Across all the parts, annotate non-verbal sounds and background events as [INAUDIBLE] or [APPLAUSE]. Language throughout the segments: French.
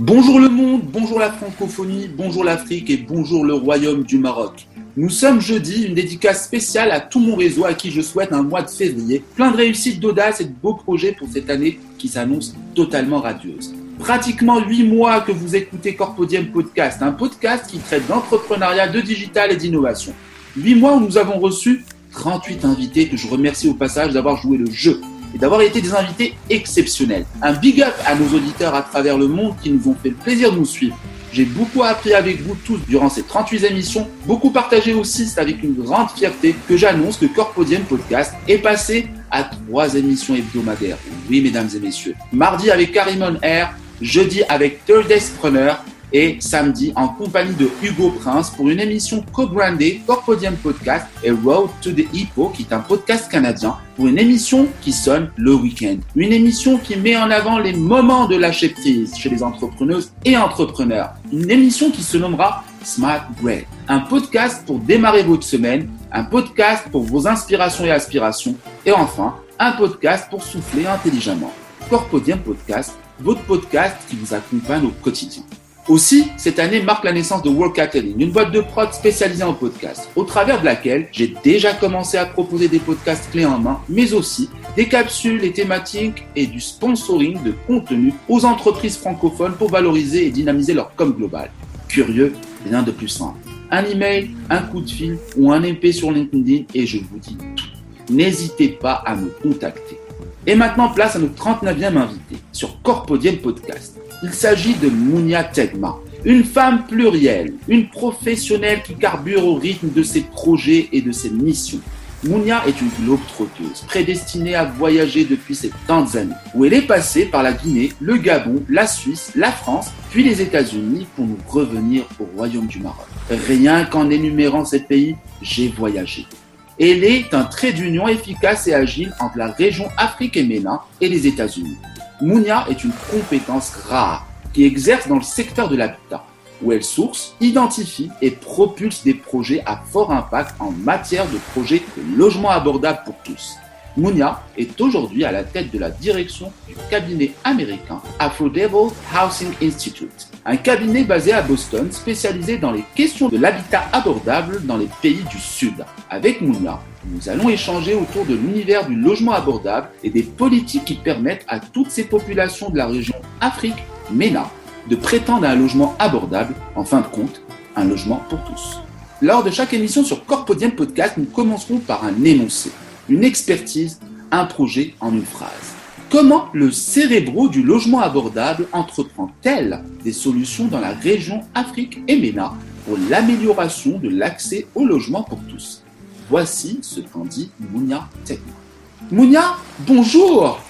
Bonjour le monde, bonjour la francophonie, bonjour l'Afrique et bonjour le royaume du Maroc. Nous sommes jeudi, une dédicace spéciale à tout mon réseau à qui je souhaite un mois de février plein de réussite, d'audace et de beaux projets pour cette année qui s'annonce totalement radieuse. Pratiquement huit mois que vous écoutez Corpodium Podcast, un podcast qui traite d'entrepreneuriat, de digital et d'innovation. Huit mois où nous avons reçu 38 invités que je remercie au passage d'avoir joué le jeu d'avoir été des invités exceptionnels. Un big up à nos auditeurs à travers le monde qui nous ont fait le plaisir de nous suivre. J'ai beaucoup appris avec vous tous durant ces 38 émissions, beaucoup partagé aussi, c'est avec une grande fierté que j'annonce que Corpodium Podcast est passé à trois émissions hebdomadaires. Oui, mesdames et messieurs. Mardi avec Karimon Air, jeudi avec Third Preneur et samedi en compagnie de Hugo Prince pour une émission co-brandée Corpodium Podcast et Road to the Hippo qui est un podcast canadien pour une émission qui sonne le week-end. Une émission qui met en avant les moments de lâcher prise chez les entrepreneuses et entrepreneurs. Une émission qui se nommera Smart Bread. Un podcast pour démarrer votre semaine, un podcast pour vos inspirations et aspirations et enfin un podcast pour souffler intelligemment. Corpodium Podcast, votre podcast qui vous accompagne au quotidien. Aussi, cette année marque la naissance de Work une boîte de prod spécialisée en podcast, au travers de laquelle j'ai déjà commencé à proposer des podcasts clés en main, mais aussi des capsules et thématiques et du sponsoring de contenu aux entreprises francophones pour valoriser et dynamiser leur com global. Curieux, rien de plus simple. Un email, un coup de fil ou un MP sur LinkedIn et je vous dis tout. N'hésitez pas à me contacter. Et maintenant, place à notre 39e invité sur Corpodium Podcast. Il s'agit de Mounia Tegma, une femme plurielle, une professionnelle qui carbure au rythme de ses projets et de ses missions. Mounia est une globe-trotteuse, prédestinée à voyager depuis ces tantes années, où elle est passée par la Guinée, le Gabon, la Suisse, la France, puis les États-Unis pour nous revenir au Royaume du Maroc. Rien qu'en énumérant ces pays, j'ai voyagé. Elle est un trait d'union efficace et agile entre la région Afrique et MENA et les États-Unis. Mounia est une compétence rare qui exerce dans le secteur de l'habitat, où elle source, identifie et propulse des projets à fort impact en matière de projets de logement abordable pour tous. Mounia est aujourd'hui à la tête de la direction du cabinet américain Affordable Housing Institute, un cabinet basé à Boston spécialisé dans les questions de l'habitat abordable dans les pays du Sud. Avec Mounia, nous allons échanger autour de l'univers du logement abordable et des politiques qui permettent à toutes ces populations de la région Afrique, MENA, de prétendre à un logement abordable, en fin de compte, un logement pour tous. Lors de chaque émission sur Corpodium Podcast, nous commencerons par un énoncé, une expertise, un projet en une phrase. Comment le cérébro du logement abordable entreprend-elle des solutions dans la région Afrique et MENA pour l'amélioration de l'accès au logement pour tous? Voici ce qu'en dit Mounia Tekma. Mounia, bonjour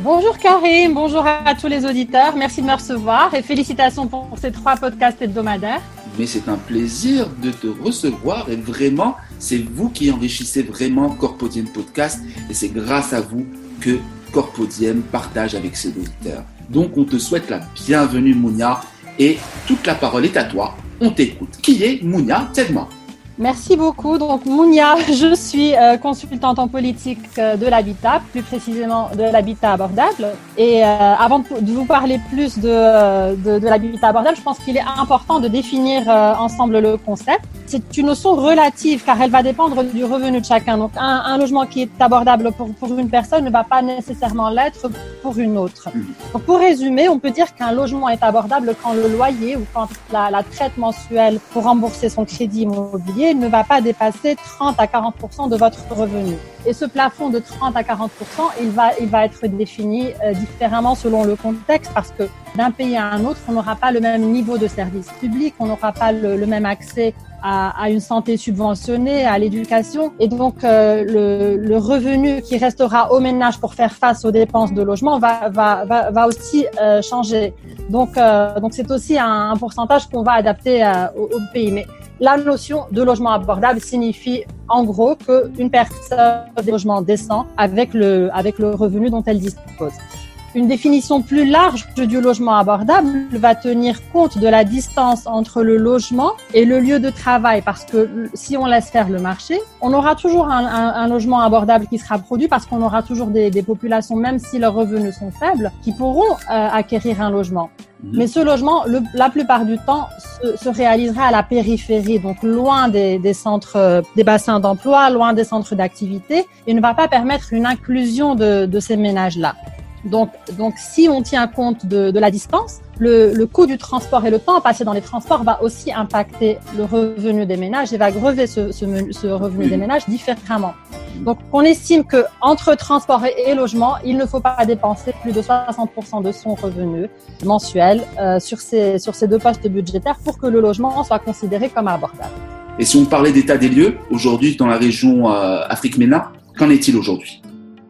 Bonjour Karim, bonjour à tous les auditeurs, merci de me recevoir et félicitations pour ces trois podcasts hebdomadaires. Mais c'est un plaisir de te recevoir et vraiment, c'est vous qui enrichissez vraiment Corpodium Podcast et c'est grâce à vous que Corpodium partage avec ses auditeurs. Donc on te souhaite la bienvenue Mounia et toute la parole est à toi, on t'écoute. Qui est Mounia? Tegma Merci beaucoup. Donc, Mounia, [LAUGHS] je suis euh, consultante en politique euh, de l'habitat, plus précisément de l'habitat abordable. Et euh, avant de, vous parler plus de, de l'habitat abordable, je pense qu'il est important de définir ensemble le concept. C'est une notion relative car elle va dépendre du revenu de chacun. Donc, un, un logement qui est abordable pour, pour, une personne ne va pas nécessairement l'être pour une autre. Donc, pour résumer, on peut dire qu'un logement est abordable quand le loyer ou quand la, la traite mensuelle pour rembourser son crédit immobilier ne va pas dépasser 30 à 40% de votre revenu. Et ce plafond de 30 à 40 il va, il va être défini euh, différemment selon le contexte parce que d'un pays à un autre, on n'aura pas le même niveau de service public, on n'aura pas le, le, même accès à, à, une santé subventionnée, à l'éducation. Et donc, euh, le, le, revenu qui restera au ménage pour faire face aux dépenses de logement va, va, va, va aussi euh, changer. Donc, euh, donc c'est aussi un, un pourcentage qu'on va adapter euh, au, au pays. Mais la notion de logement abordable signifie en gros qu'une personne a des logements décents avec le, avec le revenu dont elle dispose. Une définition plus large du logement abordable va tenir compte de la distance entre le logement et le lieu de travail, parce que si on laisse faire le marché, on aura toujours un, un, logement abordable qui sera produit, parce qu'on aura toujours des, des, populations, même si leurs revenus sont faibles, qui pourront euh, acquérir un logement. Mhm. Mais ce logement, le, la plupart du temps, se, se, réalisera à la périphérie, donc loin des, des centres, euh, des bassins d'emploi, loin des centres d'activité, et ne va pas permettre une inclusion de, de ces ménages-là. Donc, donc, si on tient compte de, de la distance, le, le, coût du transport et le temps passé dans les transports va aussi impacter le revenu des ménages et va grever ce, ce, ce revenu des ménages différemment. Donc, on estime que entre transport et, et logement, il ne faut pas dépenser plus de 60% de son revenu mensuel euh, sur, ces, sur ces deux postes budgétaires pour que le logement soit considéré comme abordable. Et si on parlait d'état des lieux, aujourd'hui dans la région euh, Afrique-MENA, qu'en est-il aujourd'hui?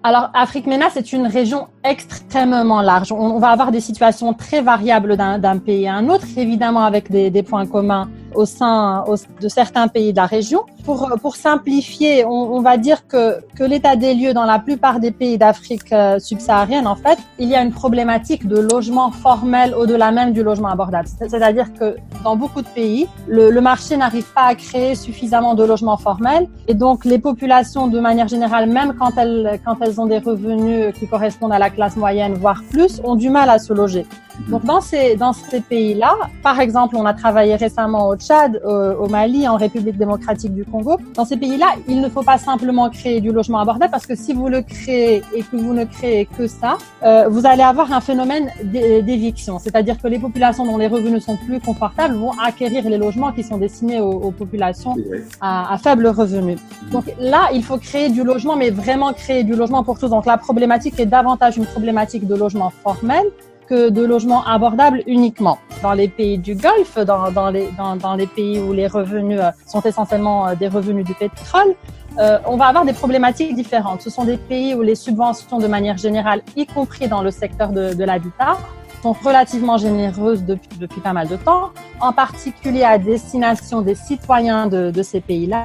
Alors, Afrique MENA, c'est une région extrêmement large. On, va avoir des situations très variables d'un pays à un autre, évidemment avec des, des points communs au sein de certains pays de la région. Pour, pour simplifier, on, on va dire que, que l'état des lieux dans la plupart des pays d'Afrique euh, subsaharienne, en fait, il y a une problématique de logement formel au-delà même du logement abordable. C'est-à-dire que dans beaucoup de pays, le, le marché n'arrive pas à créer suffisamment de logements formels et donc les populations, de manière générale, même quand elles, quand elles ont des revenus qui correspondent à la classe moyenne, voire plus, ont du mal à se loger. Donc dans ces dans ces pays-là, par exemple, on a travaillé récemment au Tchad, au, Mali, en République démocratique du Congo. Dans ces pays-là, il ne faut pas simplement créer du logement abordable parce que si vous le créez et que vous ne créez que ça, euh, vous allez avoir un phénomène d'éviction, c'est-à-dire que les populations dont les revenus sont plus confortables vont acquérir les logements qui sont destinés aux, aux populations à, à faible revenu. Donc là, il faut créer du logement, mais vraiment créer du logement pour tous. Donc la problématique est davantage une problématique de logement formel de logements abordables uniquement. Dans les pays du Golfe, dans, dans, les, dans, dans les pays où les revenus euh, sont essentiellement euh, des revenus du pétrole, euh, on va avoir des problématiques différentes. Ce sont des pays où les subventions, de manière générale, y compris dans le secteur de, de l'habitat, sont relativement généreuses depuis, depuis pas mal de temps, en particulier à destination des citoyens de, de ces pays-là.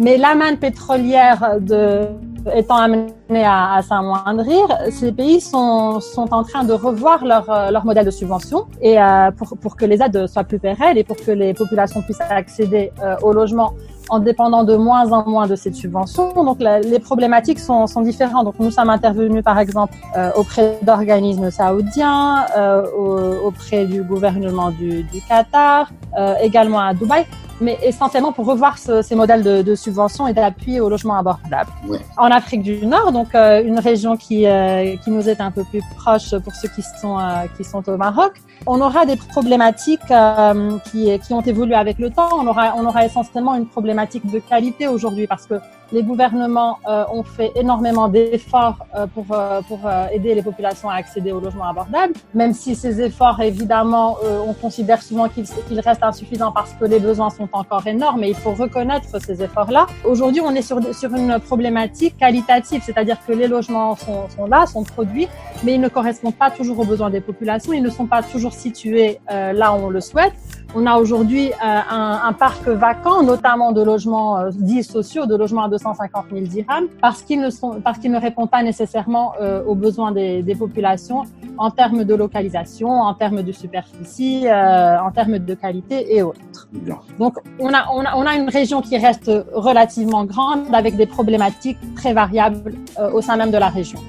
Mais la manne pétrolière de, étant amenée à, s'amoindrir, ces pays sont, sont en train de revoir leur, euh, leur modèle de subvention et euh, pour, pour que les aides soient plus pérennes et pour que les populations puissent accéder euh, au logement en dépendant de moins en moins de cette subvention. Donc les problématiques sont, sont, différentes. Donc nous sommes intervenus par exemple auprès d'organismes saoudiens, auprès du gouvernement du, Qatar, également à Dubaï mais essentiellement pour revoir ce, ces modèles de, de subvention et d'appui au logement abordable. Ouais. En Afrique du Nord, donc euh, une région qui, euh, qui nous est un peu plus proche pour ceux qui sont, euh, qui sont au Maroc, on aura des problématiques euh, qui, qui ont évolué avec le temps. On aura, on aura essentiellement une problématique de qualité aujourd'hui parce que les gouvernements euh, ont fait énormément d'efforts euh, pour, euh, pour euh, aider les populations à accéder au logement abordable, même si ces efforts, évidemment, euh, on considère souvent qu'ils qu restent insuffisants parce que les besoins sont encore énormes et il faut reconnaître ces efforts-là. Aujourd'hui, on est sur, sur une problématique qualitative, c'est-à-dire que les logements sont, sont, là, sont produits, mais ils ne correspondent pas toujours aux besoins des populations, ils ne sont pas toujours situés euh, là où on le souhaite. On a aujourd'hui euh, un, un, parc vacant, notamment de logements euh, dits sociaux, de logements à 250 000 dirhams, parce qu'ils ne sont, parce qu'ils ne répondent pas nécessairement euh, aux besoins des, des, populations en termes de localisation, en termes de superficie, euh, en termes de qualité et autres. Bien. Donc, on a, on a, on a une région qui reste relativement grande, avec des problématiques très variables euh, au sein même de la région.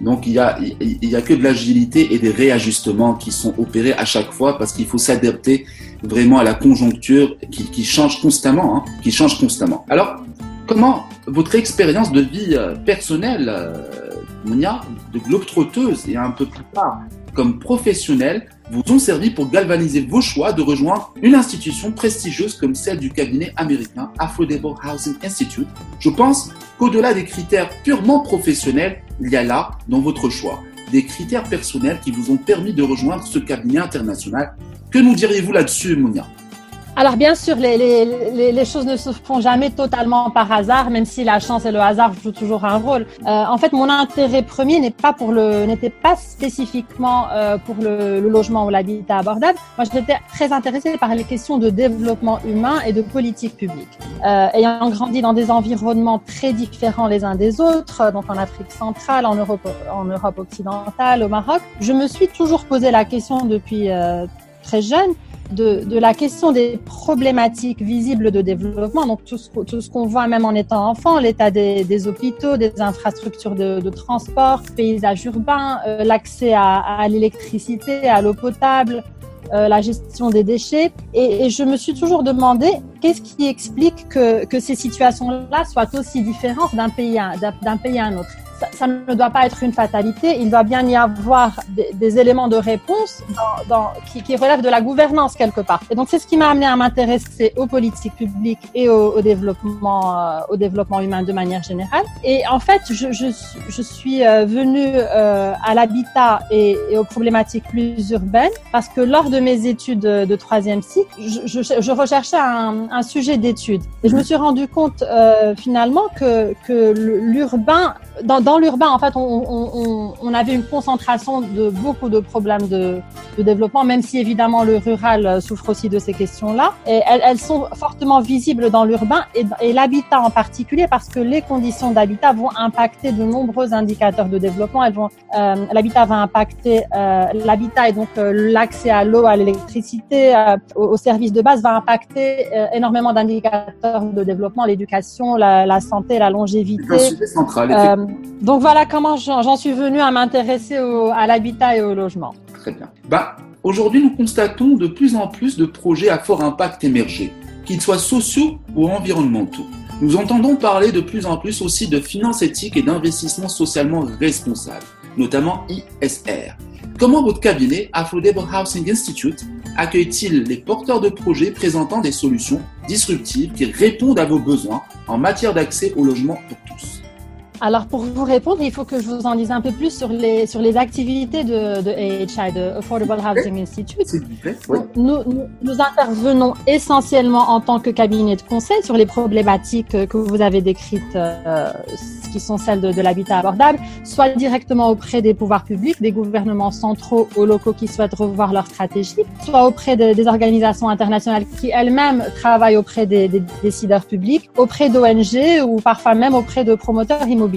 Donc il y a, il y a que de l'agilité et des réajustements qui sont opérés à chaque fois parce qu'il faut s'adapter vraiment à la conjoncture qui, qui change constamment, hein, qui change constamment. Alors, comment votre expérience de vie euh, personnelle, euh, Monia, de globe-trotteuse et un peu plus tard comme professionnelle, vous ont servi pour galvaniser vos choix de rejoindre une institution prestigieuse comme celle du cabinet américain Affordable Housing Institute. Je pense qu'au-delà des critères purement professionnels, il y a là, dans votre choix, des critères personnels qui vous ont permis de rejoindre ce cabinet international. Que nous diriez-vous là-dessus, Monia? Alors bien sûr, les, les, les, choses ne se font jamais totalement par hasard, même si la chance et le hasard jouent toujours un rôle. Euh, en fait, mon intérêt premier n'est pas pour le, n'était pas spécifiquement euh, pour le, le, logement ou l'habitat abordable. Moi, j'étais très intéressée par les questions de développement humain et de politique publique. Euh, ayant grandi dans des environnements très différents les uns des autres, donc en Afrique centrale, en Europe, en Europe occidentale, au Maroc, je me suis toujours posé la question depuis euh, très jeune de, de, la question des problématiques visibles de développement, donc tout ce, tout ce qu'on voit même en étant enfant, l'état des, des, hôpitaux, des infrastructures de, de transport, paysage urbain, euh, l'accès à, à l'électricité, à l'eau potable, euh, la gestion des déchets. Et, et, je me suis toujours demandé qu'est-ce qui explique que, que ces situations-là soient aussi différentes d'un pays d'un pays à un autre? Ça, ne doit pas être une fatalité. Il doit bien y avoir des, éléments de réponse qui, relèvent de la gouvernance quelque part. Et donc c'est ce qui m'a amené à m'intéresser aux politiques publiques et au, développement, euh, au développement humain de manière générale. Et en fait, je, suis euh, venue euh, à l'habitat et, aux problématiques plus urbaines parce que lors de mes études de troisième cycle, je, recherchais un, sujet d'étude et je me suis rendu compte finalement que l'urbain dans, dans l'urbain, en fait, on, on, on, avait une concentration de beaucoup de problèmes de, de, développement, même si évidemment le rural souffre aussi de ces questions-là. Et elles, elles sont fortement visibles dans l'urbain et, et l'habitat en particulier, parce que les conditions d'habitat vont impacter de nombreux indicateurs de développement. Elles vont, euh, l'habitat va impacter euh, l'habitat et donc euh, l'accès à l'eau, à l'électricité, euh, aux, services de base va impacter euh, énormément d'indicateurs de développement, l'éducation, la, la, santé, la longévité. C'est un sujet central. Donc voilà comment j'en suis venu à m'intéresser à l'habitat et au logement. Très bien. Bah, Aujourd'hui, nous constatons de plus en plus de projets à fort impact émerger, qu'ils soient sociaux ou environnementaux. Nous entendons parler de plus en plus aussi de finances éthiques et d'investissements socialement responsables, notamment ISR. Comment votre cabinet, Affordable Housing Institute, accueille-t-il les porteurs de projets présentant des solutions disruptives qui répondent à vos besoins en matière d'accès au logement pour tous? Alors pour vous répondre, il faut que je vous en dise un peu plus sur les sur les activités de, de AHI, de Affordable Housing Institute. Oui. Nous, nous, nous, intervenons essentiellement en tant que cabinet de conseil sur les problématiques que vous avez décrites, euh, qui sont celles de, de l'habitat abordable, soit directement auprès des pouvoirs publics, des gouvernements centraux ou locaux qui souhaitent revoir leur stratégie, soit auprès de, des organisations internationales qui elles-mêmes travaillent auprès des, des décideurs publics, auprès d'ONG ou parfois même auprès de promoteurs immobiliers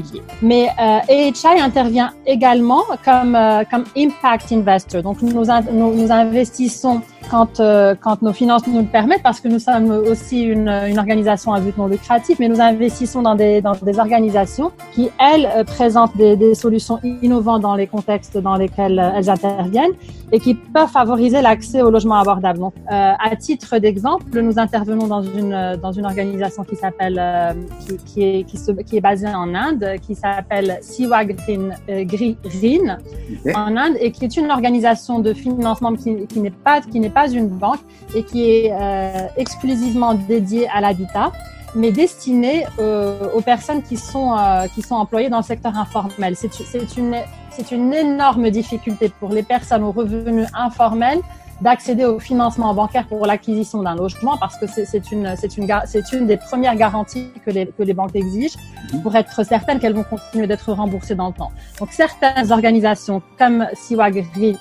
mais euh, AHI intervient également comme, euh, comme impact investor. Donc nous, nous, nous investissons quand, euh, quand nos finances nous le permettent, parce que nous sommes aussi une, une organisation à but non lucratif, mais nous investissons dans des, dans des organisations qui, elles, euh, présentent des, des solutions innovantes dans les contextes dans lesquels euh, elles interviennent et qui peuvent favoriser l'accès au logement abordable. Donc, euh, à titre d'exemple, nous intervenons dans une, dans une organisation qui s'appelle, euh, qui, qui, est, qui, se, qui est basée en Inde, qui s'appelle Siwa Green, euh, Green okay. en Inde et qui est une organisation de financement qui, qui n'est pas, qui n'est pas une banque et qui est euh, exclusivement dédiée à l'habitat mais destinée euh, aux personnes qui sont euh, qui sont employées dans le secteur informel. C'est une c'est une énorme difficulté pour les personnes aux revenus informels d'accéder au financement bancaire pour l'acquisition d'un logement parce que c'est une, c'est une, c'est une des premières garanties que les, que les banques exigent pour être certaines qu'elles vont continuer d'être remboursées dans le temps. Donc certaines organisations comme Siwag RIN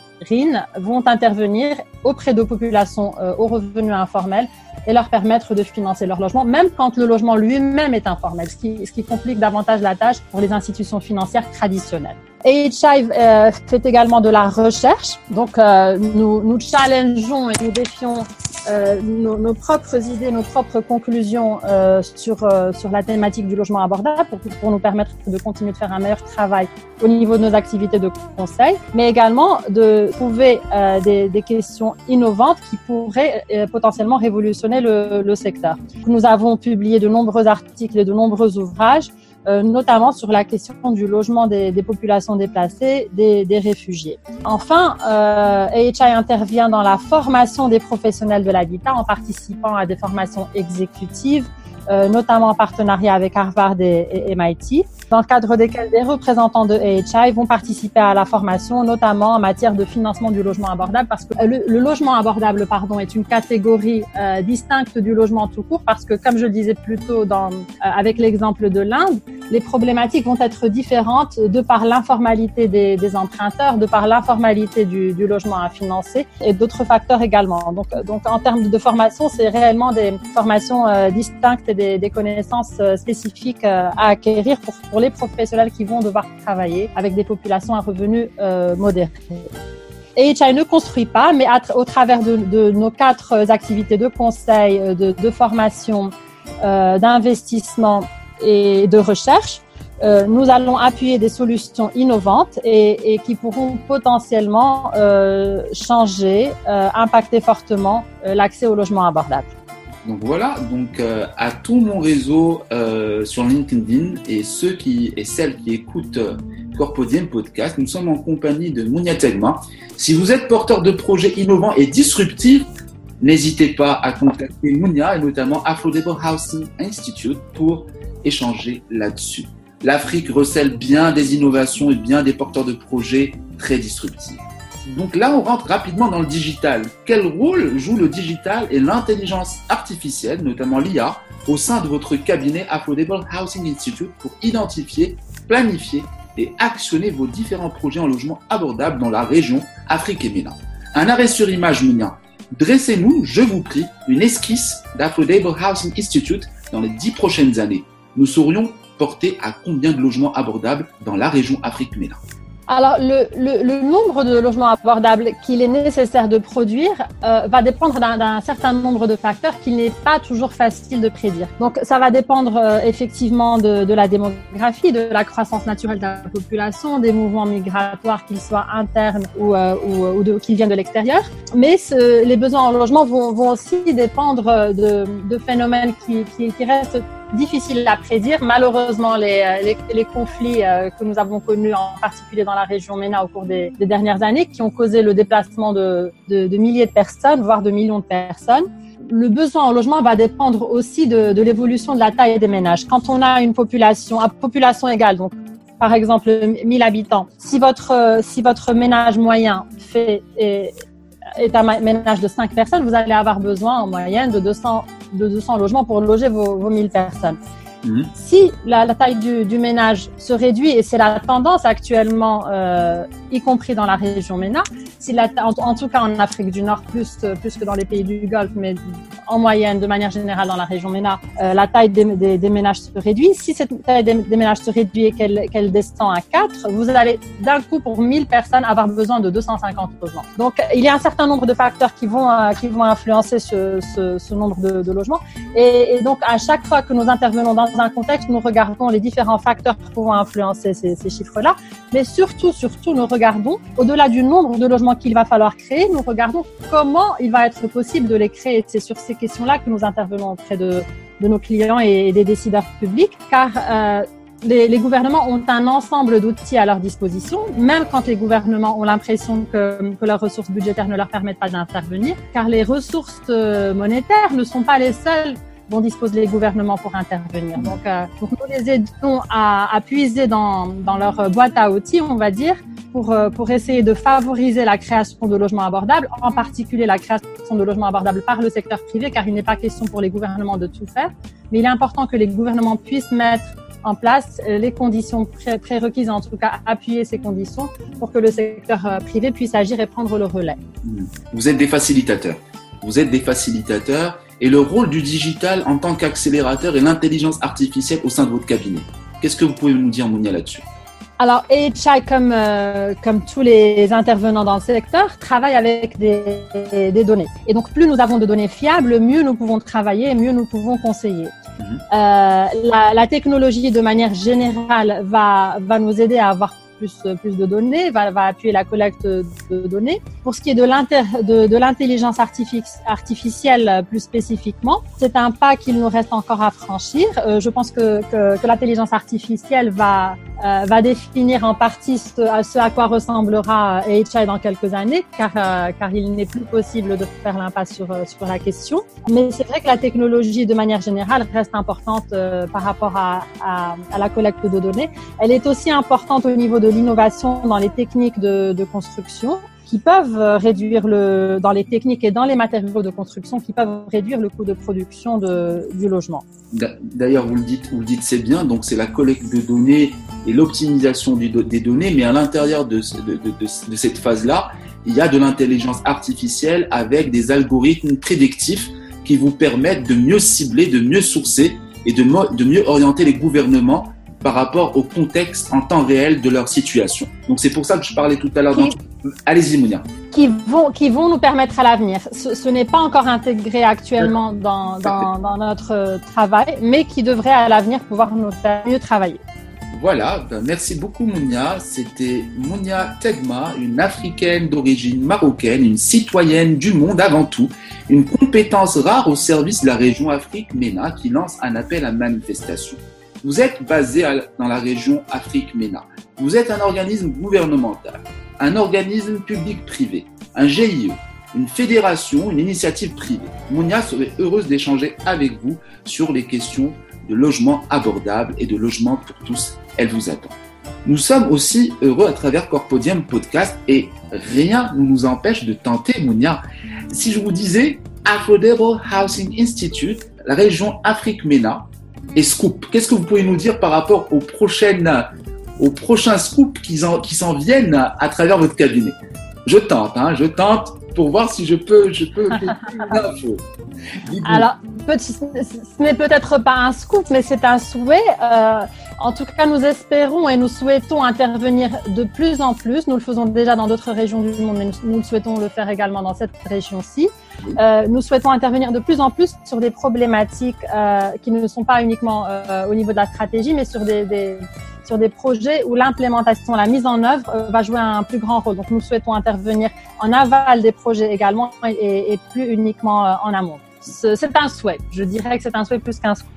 vont intervenir auprès de populations euh, aux revenus informels et leur permettre de financer leur logement, même quand le logement lui-même est informel, ce qui, complique davantage la tâche pour les institutions financières traditionnelles. AHI euh, fait également de la recherche, donc euh, nous, challengeons et nous défions euh, nos, propres idées, nos propres conclusions sur, la thématique du logement abordable pour nous permettre de continuer de faire un meilleur travail au niveau de nos activités de conseil, mais également de trouver euh, des, questions innovantes qui pourraient euh, potentiellement révolutionner le, secteur. Nous avons publié de nombreux articles et de nombreux ouvrages euh, notamment sur la question du logement des, populations déplacées, des, réfugiés. Enfin, AHI intervient dans la formation des professionnels de l'habitat en participant à des formations exécutives, notamment en partenariat avec Harvard et MIT. Dans le cadre desquels des représentants de AHI vont participer à la formation, notamment en matière de financement du logement abordable, parce que le, logement abordable, pardon, est une catégorie euh, distincte du logement tout court, parce que comme je le disais plus tôt dans, euh, avec l'exemple de l'Inde, les problématiques vont être différentes de par l'informalité des, emprunteurs, de par l'informalité du, logement à financer et d'autres facteurs également. Donc, en termes de formation, c'est réellement des formations euh, distinctes et des, connaissances euh, spécifiques euh, à acquérir pour, les professionnels qui vont devoir travailler avec des populations à revenus modérés. Et HI ne construit pas, mais au travers de, nos quatre activités de conseil, de, formation, d'investissement et de recherche, euh, nous allons appuyer des solutions innovantes et, qui pourront potentiellement euh, changer, euh, impacter fortement l'accès au logement abordable. Donc voilà, donc à tout mon réseau sur LinkedIn et ceux qui et celles qui écoutent Corpodium Podcast, nous sommes en compagnie de Mounia Tegma. Si vous êtes porteur de projets innovants et disruptifs, n'hésitez pas à contacter Mounia et notamment Affordable Housing Institute pour échanger là-dessus. L'Afrique recèle bien des innovations et bien des porteurs de projets très disruptifs. Donc là, on rentre rapidement dans le digital. Quel rôle joue le digital et l'intelligence artificielle, notamment l'IA, au sein de votre cabinet Affordable Housing Institute pour identifier, planifier et actionner vos différents projets en logement abordable dans la région Afrique et Ménin? Un arrêt sur image, Mounia. Dressez-nous, je vous prie, une esquisse d'Affordable Housing Institute dans les dix prochaines années. Nous saurions porter à combien de logements abordables dans la région Afrique-Ménin alors, le, nombre de logements abordables qu'il est nécessaire de produire euh, va dépendre d'un certain nombre de facteurs qu'il n'est pas toujours facile de prédire. Donc, ça va dépendre euh, effectivement de, la démographie, de la croissance naturelle de la population, des mouvements migratoires, qu'ils soient internes ou, euh, qu'ils viennent de l'extérieur. Mais les besoins en logement vont, aussi dépendre de, phénomènes qui restent difficile à prédire. Malheureusement, les, euh, les, les, conflits euh, que nous avons connus, en particulier dans la région MENA au cours des, des dernières années, qui ont causé le déplacement de, de, de, milliers de personnes, voire de millions de personnes. Le besoin en logement va dépendre aussi de, de l'évolution de la taille des ménages. Quand on a une population à population égale, donc par exemple 1000 habitants, si votre si votre ménage moyen fait est, est un ménage de 5 personnes, vous allez avoir besoin en moyenne de 200 de 200 logements pour loger vos, vos 1000 personnes. Mmh. Si la, taille du, ménage se réduit, et c'est la tendance actuellement, euh, y compris dans la région MENA, si en, tout cas en Afrique du Nord, plus, plus que dans les pays du Golfe, mais en moyenne, de manière générale dans la région MENA, euh, la taille des, ménages se réduit. Si cette taille des, ménages se réduit et qu'elle qu descend à 4, vous allez d'un coup, pour 1000 personnes, avoir besoin de 250 logements. Donc, il y a un certain nombre de facteurs qui vont, euh, qui vont influencer ce, nombre de, de logements. Et, et donc, à chaque fois que nous intervenons dans dans un contexte, nous regardons les différents facteurs pouvant influencer ces, chiffres-là, mais surtout, surtout, nous regardons, au-delà du nombre de logements qu'il va falloir créer, nous regardons comment il va être possible de les créer. C'est sur ces questions-là que nous intervenons auprès de, nos clients et des décideurs publics, car euh, les, gouvernements ont un ensemble d'outils à leur disposition, même quand les gouvernements ont l'impression que, que, leurs ressources budgétaires ne leur permettent pas d'intervenir, car les ressources euh, monétaires ne sont pas les seules dont disposent les gouvernements pour intervenir. Donc, euh, nous les aidons à, puiser dans, leur boîte à outils, on va dire, pour, euh, pour essayer de favoriser la création de logements abordables, en particulier la création de logements abordables par le secteur privé, car il n'est pas question pour les gouvernements de tout faire. Mais il est important que les gouvernements puissent mettre en place euh, les conditions pré prérequises, en tout cas appuyer ces conditions pour que le secteur privé puisse agir et prendre le relais. Vous êtes des facilitateurs. Vous êtes des facilitateurs et le rôle du digital en tant qu'accélérateur et l'intelligence artificielle au sein de votre cabinet. Qu'est-ce que vous pouvez nous dire, Mounia, là-dessus? Alors, AHI, comme, euh, comme tous les intervenants dans le secteur, travaille avec des, des, données. Et donc, plus nous avons de données fiables, mieux nous pouvons travailler, mieux nous pouvons conseiller. Mmh. Euh, la, la, technologie, de manière générale, va, va nous aider à avoir plus, plus de données, va, appuyer la collecte de données. Pour ce qui est de l'intelligence artificielle plus spécifiquement, c'est un pas qu'il nous reste encore à franchir. Euh, je pense que, l'intelligence artificielle va euh, définir en partie ce, ce, à quoi ressemblera HI dans quelques années, car, euh, il n'est plus possible de faire l'impasse sur, la question. Mais c'est vrai que la technologie, de manière générale, reste importante euh, par rapport à, la collecte de données. Elle est aussi importante au niveau de l'innovation dans les techniques de, construction qui peuvent réduire le, dans les techniques et dans les matériaux de construction, qui peuvent réduire le coût de production du logement. D'ailleurs, vous le dites, vous dites, c'est bien. Donc, c'est la collecte de données et l'optimisation des données, mais à l'intérieur de, cette phase-là, il y a de l'intelligence artificielle avec des algorithmes prédictifs qui vous permettent de mieux cibler, de mieux sourcer et de mieux orienter les gouvernements par rapport au contexte en temps réel de leur situation. Donc c'est pour ça que je parlais tout à l'heure. Qui... Allez-y, Mounia. Qui vont, qui vont nous permettre à l'avenir. Ce, ce n'est pas encore intégré actuellement dans, dans, dans, notre travail, mais qui devrait à l'avenir pouvoir nous faire mieux travailler. Voilà, ben merci beaucoup Mounia. C'était Mounia Tegma, une africaine d'origine marocaine, une citoyenne du monde avant tout, une compétence rare au service de la région Afrique-MENA qui lance un appel à manifestation. Vous êtes basé dans la région Afrique-MENA. Vous êtes un organisme gouvernemental, un organisme public-privé, un GIE, une fédération, une initiative privée. Mounia serait heureuse d'échanger avec vous sur les questions de logement abordable et de logement pour tous. Elle vous attend. Nous sommes aussi heureux à travers Corpodium Podcast et rien ne nous empêche de tenter, Mounia. Si je vous disais Affordable Housing Institute, la région Afrique-MENA, et Scoop. Qu'est-ce que vous pouvez nous dire par rapport aux prochaines, aux prochains scoops qui s'en, qui s'en viennent à travers votre cabinet? Je tente, hein, je tente pour voir si je peux, je peux. [LAUGHS] Alors, ce n'est peut-être pas un scoop, mais c'est un souhait. Euh, en tout cas, nous espérons et nous souhaitons intervenir de plus en plus. Nous le faisons déjà dans d'autres régions du monde, mais nous, nous souhaitons le faire également dans cette région-ci. Euh, nous souhaitons intervenir de plus en plus sur des problématiques euh, qui ne sont pas uniquement euh, au niveau de la stratégie, mais sur des, sur des projets où l'implémentation, la mise en œuvre va jouer un plus grand rôle. Donc, nous souhaitons intervenir en aval des projets également et, plus uniquement en amont. C'est un souhait. Je dirais que c'est un souhait plus qu'un souhait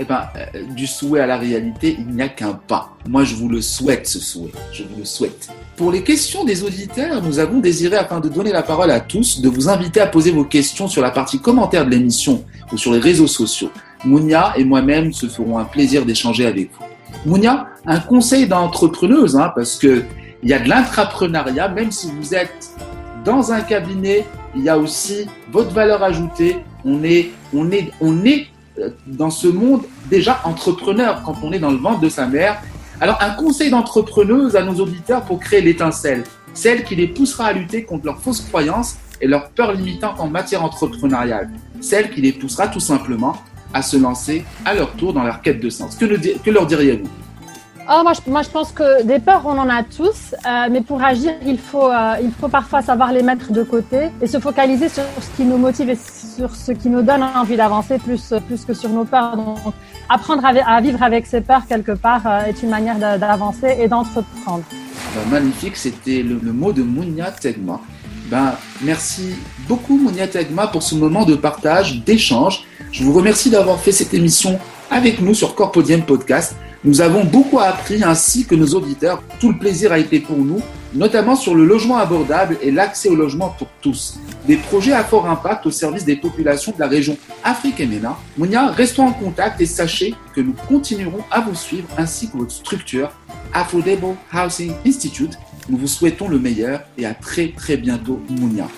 eh ben, du souhait à la réalité, il n'y a qu'un pas. Moi, je vous le souhaite, ce souhait. Je vous le souhaite. Pour les questions des auditeurs, nous avons désiré, afin de donner la parole à tous, de vous inviter à poser vos questions sur la partie commentaire de l'émission ou sur les réseaux sociaux. Mounia et moi-même se ferons un plaisir d'échanger avec vous. Mounia, un conseil d'entrepreneuse, hein, parce que il y a de l'intrapreneuriat, même si vous êtes dans un cabinet, il y a aussi votre valeur ajoutée. On est, on est, on est dans ce monde déjà entrepreneur quand on est dans le ventre de sa mère. Alors un conseil d'entrepreneuse à nos auditeurs pour créer l'étincelle, celle qui les poussera à lutter contre leurs fausses croyances et leurs peurs limitantes en matière entrepreneuriale, celle qui les poussera tout simplement à se lancer à leur tour dans leur quête de sens. Que, que leur diriez-vous? Oh, moi, je, pense que des peurs, on en a tous, euh, mais pour agir, il faut, euh, il faut parfois savoir les mettre de côté et se focaliser sur ce qui nous motive et sur ce qui nous donne envie d'avancer plus, plus que sur nos peurs. Donc, apprendre à, vivre avec ses peurs quelque part euh, est une manière d'avancer et d'entreprendre. Magnifique, c'était le, le, mot de Mounia Tegma. Ben, merci beaucoup Mounia Tegma pour ce moment de partage, d'échange. Je vous remercie d'avoir fait cette émission avec nous sur Corpodium Podcast. Nous avons beaucoup appris ainsi que nos auditeurs. Tout le plaisir a été pour nous, notamment sur le logement abordable et l'accès au logement pour tous. Des projets à fort impact au service des populations de la région Afrique et MENA. Mounia, restons en contact et sachez que nous continuerons à vous suivre ainsi que votre structure Affordable Housing Institute. Nous vous souhaitons le meilleur et à très très bientôt Mounia.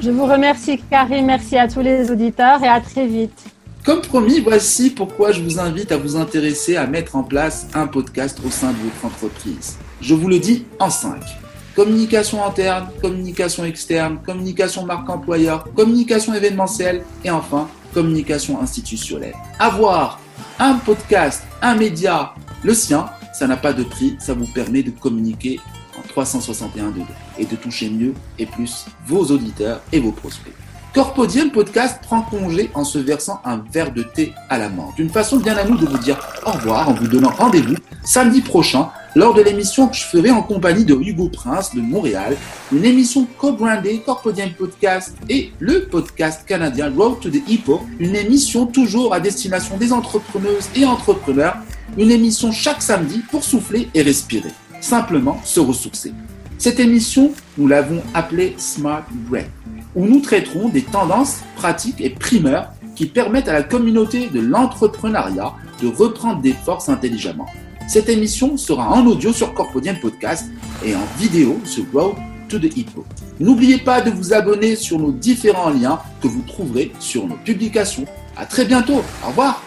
Je vous remercie Karim, merci à tous les auditeurs et à très vite. Comme promis, voici pourquoi je vous invite à vous intéresser à mettre en place un podcast au sein de votre entreprise. Je vous le dis en cinq. Communication interne, communication externe, communication marque employeur, communication événementielle et enfin communication institutionnelle. Avoir un podcast, un média, le sien, ça n'a pas de prix, ça vous permet de communiquer en 361 degrés et de toucher mieux et plus vos auditeurs et vos prospects. Corpodium Podcast prend congé en se versant un verre de thé à la menthe. Une façon bien à nous de vous dire au revoir en vous donnant rendez-vous samedi prochain lors de l'émission que je ferai en compagnie de Hugo Prince de Montréal, une émission co-brandée Corpodium Podcast et le podcast canadien Road to the Hippo, une émission toujours à destination des entrepreneuses et entrepreneurs Une émission chaque samedi pour souffler et respirer. Simplement se ressourcer. Cette émission, nous l'avons appelée Smart Break, où nous traiterons des tendances, pratiques et primeurs qui permettent à la communauté de l'entrepreneuriat de reprendre des forces intelligemment. Cette émission sera en audio sur Corpodium Podcast et en vidéo sur Road to the Hippo. N'oubliez pas de vous abonner sur nos différents liens que vous trouverez sur nos publications. À très bientôt. Au revoir.